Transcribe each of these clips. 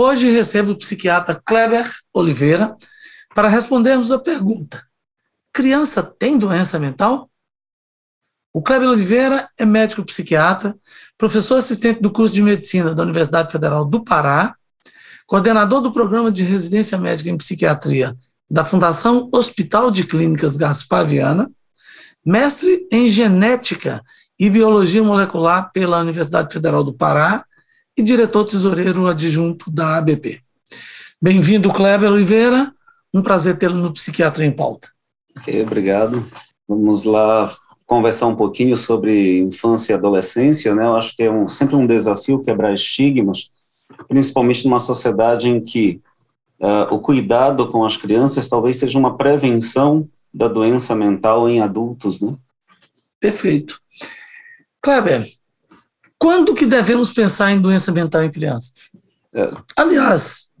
Hoje recebo o psiquiatra Kleber Oliveira para respondermos a pergunta: criança tem doença mental? O Kleber Oliveira é médico psiquiatra, professor assistente do curso de medicina da Universidade Federal do Pará, coordenador do programa de residência médica em psiquiatria da Fundação Hospital de Clínicas Gaspar Viana, mestre em genética e biologia molecular pela Universidade Federal do Pará e diretor tesoureiro adjunto da ABP. Bem-vindo, Kleber Oliveira. Um prazer tê-lo no Psiquiatra em Pauta. Ok, obrigado. Vamos lá conversar um pouquinho sobre infância e adolescência, né? Eu acho que é um, sempre um desafio quebrar estigmas, principalmente numa sociedade em que uh, o cuidado com as crianças talvez seja uma prevenção da doença mental em adultos, né? Perfeito. Kleber, quando que devemos pensar em doença mental em crianças? É. Aliás,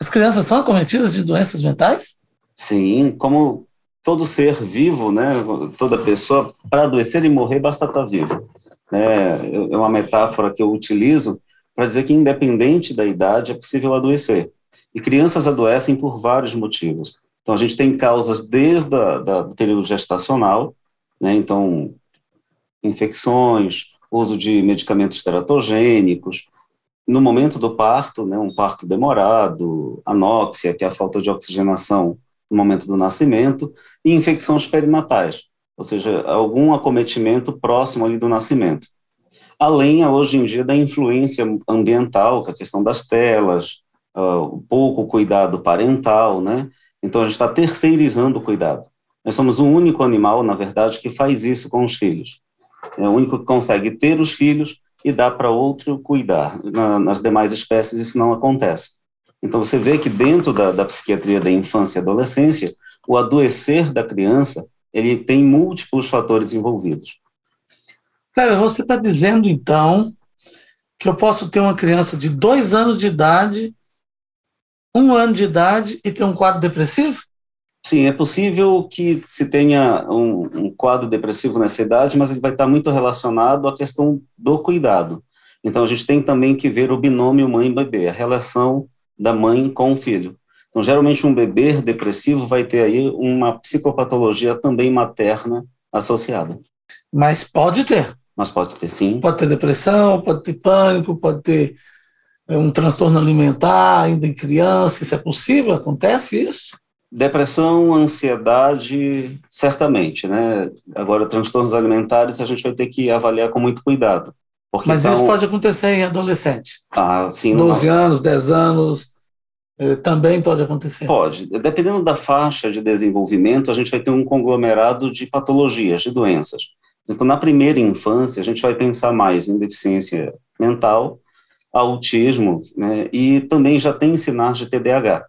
as crianças são acometidas de doenças mentais? Sim, como todo ser vivo, né, toda pessoa, para adoecer e morrer basta estar vivo. É, é uma metáfora que eu utilizo para dizer que independente da idade é possível adoecer. E crianças adoecem por vários motivos. Então a gente tem causas desde o período gestacional, né, então infecções, uso de medicamentos teratogênicos, no momento do parto, né, um parto demorado, anóxia, que é a falta de oxigenação no momento do nascimento, e infecções perinatais, ou seja, algum acometimento próximo ali do nascimento. Além, hoje em dia, da influência ambiental, que é a questão das telas, uh, pouco cuidado parental, né? Então, a gente está terceirizando o cuidado. Nós somos o único animal, na verdade, que faz isso com os filhos. É o único que consegue ter os filhos e dar para outro cuidar. Na, nas demais espécies isso não acontece. Então você vê que dentro da, da psiquiatria da infância e adolescência, o adoecer da criança ele tem múltiplos fatores envolvidos. Cara, você está dizendo então que eu posso ter uma criança de dois anos de idade, um ano de idade e ter um quadro depressivo? Sim, é possível que se tenha um, um, quadro depressivo nessa idade, mas ele vai estar muito relacionado à questão do cuidado. Então, a gente tem também que ver o binômio mãe-bebê, a relação da mãe com o filho. Então, geralmente, um bebê depressivo vai ter aí uma psicopatologia também materna associada. Mas pode ter. Mas pode ter, sim. Pode ter depressão, pode ter pânico, pode ter é, um transtorno alimentar ainda em criança. Isso é possível? Acontece isso? Depressão, ansiedade, certamente, né? Agora, transtornos alimentares a gente vai ter que avaliar com muito cuidado. Mas isso pode acontecer em adolescente. Ah, sim. 12 não. anos, 10 anos, eh, também pode acontecer. Pode. Dependendo da faixa de desenvolvimento, a gente vai ter um conglomerado de patologias, de doenças. Por exemplo, na primeira infância, a gente vai pensar mais em deficiência mental, autismo, né, e também já tem sinais de TDAH.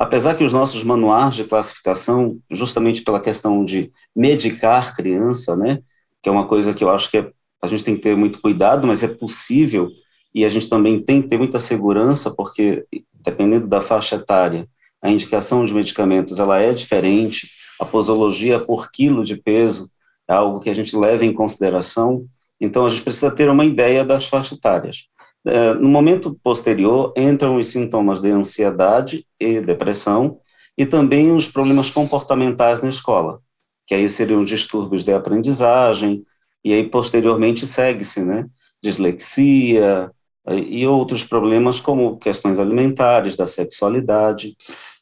Apesar que os nossos manuais de classificação, justamente pela questão de medicar criança, né, que é uma coisa que eu acho que é, a gente tem que ter muito cuidado, mas é possível, e a gente também tem que ter muita segurança, porque dependendo da faixa etária, a indicação de medicamentos ela é diferente, a posologia por quilo de peso é algo que a gente leva em consideração, então a gente precisa ter uma ideia das faixas etárias. É, no momento posterior, entram os sintomas de ansiedade e depressão, e também os problemas comportamentais na escola, que aí seriam distúrbios de aprendizagem, e aí posteriormente segue-se, né, dislexia e outros problemas como questões alimentares, da sexualidade.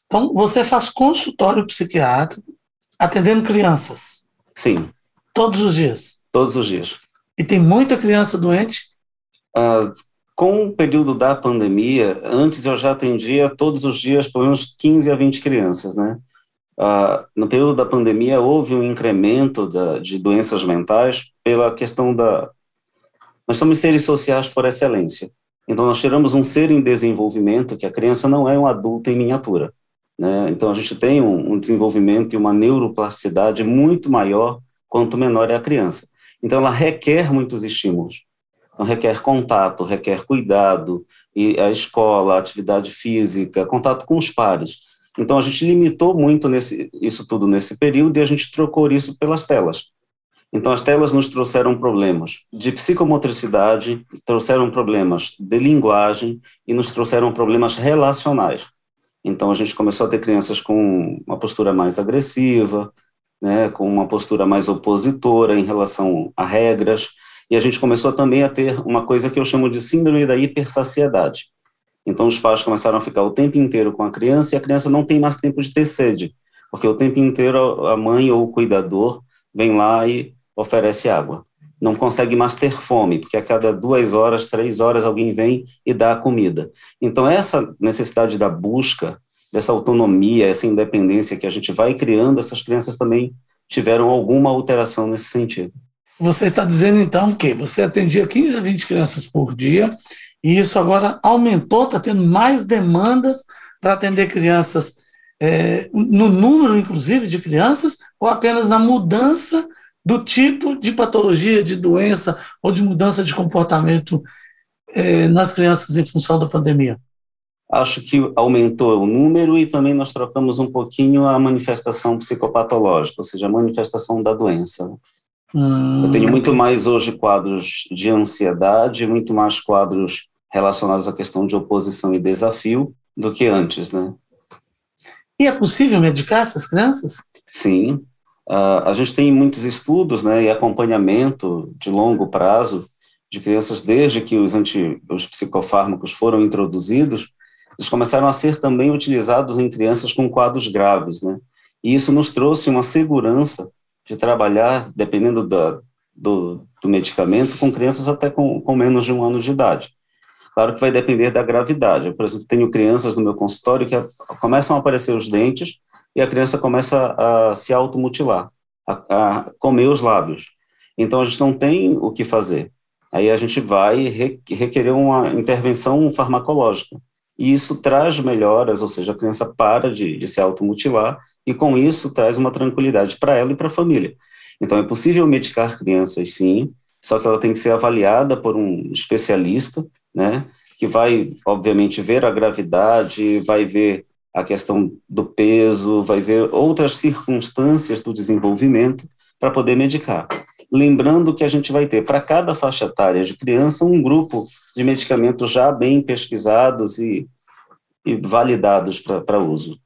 Então, você faz consultório psiquiátrico atendendo crianças? Sim. Todos os dias? Todos os dias. E tem muita criança doente? Uh, com o período da pandemia, antes eu já atendia todos os dias pelo menos 15 a 20 crianças, né? Uh, no período da pandemia houve um incremento da, de doenças mentais pela questão da, Nós somos seres sociais por excelência. Então, nós tiramos um ser em desenvolvimento, que a criança não é um adulto em miniatura. Né? Então, a gente tem um, um desenvolvimento e uma neuroplasticidade muito maior quanto menor é a criança. Então, ela requer muitos estímulos. Então, requer contato, requer cuidado, e a escola, a atividade física, contato com os pares. Então, a gente limitou muito nesse, isso tudo nesse período e a gente trocou isso pelas telas. Então, as telas nos trouxeram problemas de psicomotricidade, trouxeram problemas de linguagem e nos trouxeram problemas relacionais. Então, a gente começou a ter crianças com uma postura mais agressiva, né, com uma postura mais opositora em relação a regras, e a gente começou também a ter uma coisa que eu chamo de síndrome da hipersaciedade. Então, os pais começaram a ficar o tempo inteiro com a criança e a criança não tem mais tempo de ter sede, porque o tempo inteiro a mãe ou o cuidador vem lá e oferece água. Não consegue mais ter fome, porque a cada duas horas, três horas, alguém vem e dá a comida. Então, essa necessidade da busca, dessa autonomia, essa independência que a gente vai criando, essas crianças também tiveram alguma alteração nesse sentido. Você está dizendo, então, que você atendia 15 a 20 crianças por dia, e isso agora aumentou, está tendo mais demandas para atender crianças, é, no número, inclusive, de crianças, ou apenas na mudança do tipo de patologia, de doença ou de mudança de comportamento é, nas crianças em função da pandemia? Acho que aumentou o número e também nós trocamos um pouquinho a manifestação psicopatológica, ou seja, a manifestação da doença. Hum. Eu tenho muito mais hoje quadros de ansiedade, muito mais quadros relacionados à questão de oposição e desafio do que antes, né? E é possível medicar essas crianças? Sim, Uh, a gente tem muitos estudos né, e acompanhamento de longo prazo de crianças desde que os, anti, os psicofármacos foram introduzidos, eles começaram a ser também utilizados em crianças com quadros graves, né? E isso nos trouxe uma segurança de trabalhar, dependendo da, do, do medicamento, com crianças até com, com menos de um ano de idade. Claro que vai depender da gravidade. Eu, por exemplo, tenho crianças no meu consultório que começam a aparecer os dentes e a criança começa a se automutilar, a, a comer os lábios. Então a gente não tem o que fazer. Aí a gente vai requerer uma intervenção farmacológica. E isso traz melhoras, ou seja, a criança para de, de se automutilar e com isso traz uma tranquilidade para ela e para a família. Então é possível medicar crianças sim, só que ela tem que ser avaliada por um especialista, né, que vai obviamente ver a gravidade, vai ver a questão do peso, vai ver outras circunstâncias do desenvolvimento para poder medicar. Lembrando que a gente vai ter para cada faixa etária de criança um grupo de medicamentos já bem pesquisados e, e validados para uso.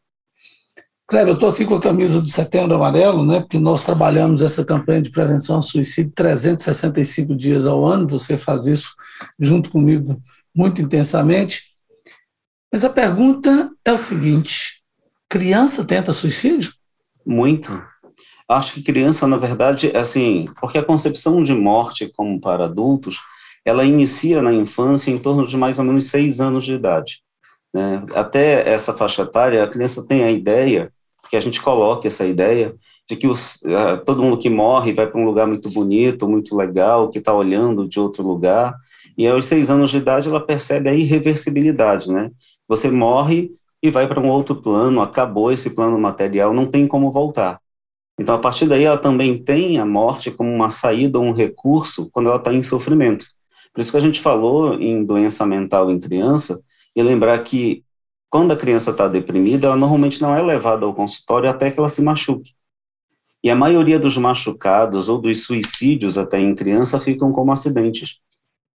Cléber, eu estou aqui com a camisa do Setembro Amarelo, né, porque nós trabalhamos essa campanha de prevenção ao suicídio 365 dias ao ano, você faz isso junto comigo muito intensamente. Mas a pergunta é o seguinte: criança tenta suicídio? Muito. Acho que criança, na verdade, é assim, porque a concepção de morte, como para adultos, ela inicia na infância em torno de mais ou menos seis anos de idade. Né? Até essa faixa etária, a criança tem a ideia, que a gente coloca essa ideia, de que os, uh, todo mundo que morre vai para um lugar muito bonito, muito legal, que está olhando de outro lugar, e aos seis anos de idade ela percebe a irreversibilidade, né? Você morre e vai para um outro plano, acabou esse plano material, não tem como voltar. Então, a partir daí, ela também tem a morte como uma saída, um recurso, quando ela está em sofrimento. Por isso que a gente falou em doença mental em criança, e lembrar que quando a criança está deprimida, ela normalmente não é levada ao consultório até que ela se machuque. E a maioria dos machucados ou dos suicídios até em criança ficam como acidentes.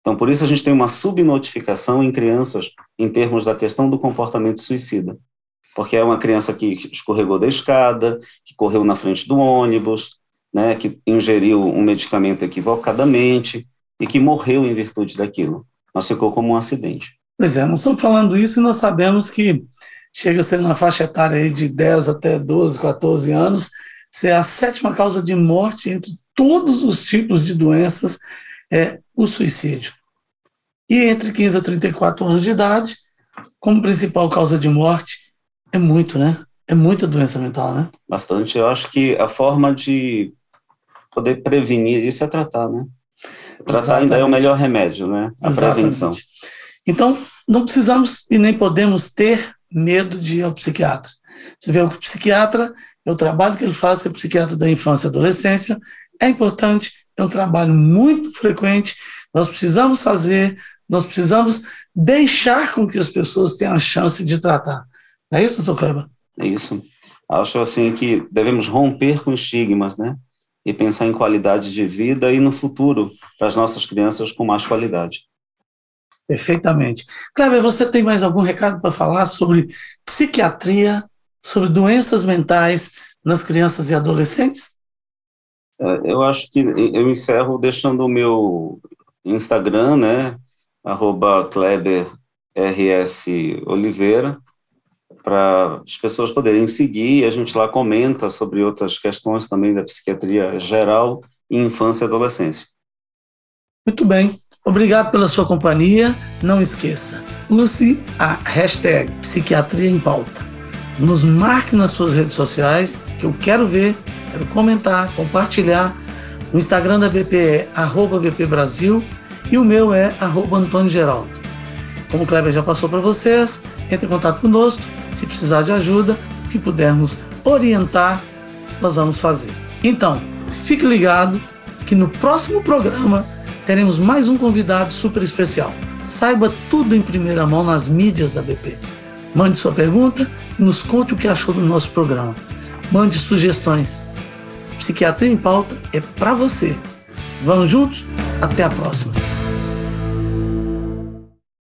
Então, por isso a gente tem uma subnotificação em crianças em termos da questão do comportamento suicida. Porque é uma criança que escorregou da escada, que correu na frente do ônibus, né, que ingeriu um medicamento equivocadamente e que morreu em virtude daquilo. Mas ficou como um acidente. Pois é, nós estamos falando isso e nós sabemos que chega a ser na faixa etária de 10 até 12, 14 anos, ser a sétima causa de morte entre todos os tipos de doenças é o suicídio. E entre 15 a 34 anos de idade, como principal causa de morte, é muito, né? É muita doença mental, né? Bastante. Eu acho que a forma de poder prevenir isso é tratar, né? Tratar Exatamente. ainda é o melhor remédio, né? A Exatamente. prevenção. Então, não precisamos e nem podemos ter medo de ir ao psiquiatra. Você vê o psiquiatra, é o trabalho que ele faz, que é o psiquiatra da infância e adolescência, é importante, é um trabalho muito frequente, nós precisamos fazer, nós precisamos deixar com que as pessoas tenham a chance de tratar. Não é isso, doutor Kleber? É isso. Acho assim que devemos romper com estigmas, né? E pensar em qualidade de vida e no futuro para as nossas crianças com mais qualidade. Perfeitamente. Kleber, você tem mais algum recado para falar sobre psiquiatria, sobre doenças mentais nas crianças e adolescentes? É, eu acho que eu encerro deixando o meu Instagram, né, arroba Kleber RS Oliveira, para as pessoas poderem seguir, a gente lá comenta sobre outras questões também da psiquiatria geral e infância e adolescência. Muito bem, obrigado pela sua companhia. Não esqueça, use a hashtag Psiquiatria em Pauta. Nos marque nas suas redes sociais, que eu quero ver, quero comentar, compartilhar. O Instagram da BP é arroba BP Brasil e o meu é arroba Antônio Geraldo. Como o Kleber já passou para vocês, entre em contato conosco, se precisar de ajuda, o que pudermos orientar, nós vamos fazer. Então, fique ligado que no próximo programa teremos mais um convidado super especial. Saiba tudo em primeira mão nas mídias da BP. Mande sua pergunta e nos conte o que achou do nosso programa. Mande sugestões. Psiquiatria em Pauta é para você. Vamos juntos? Até a próxima.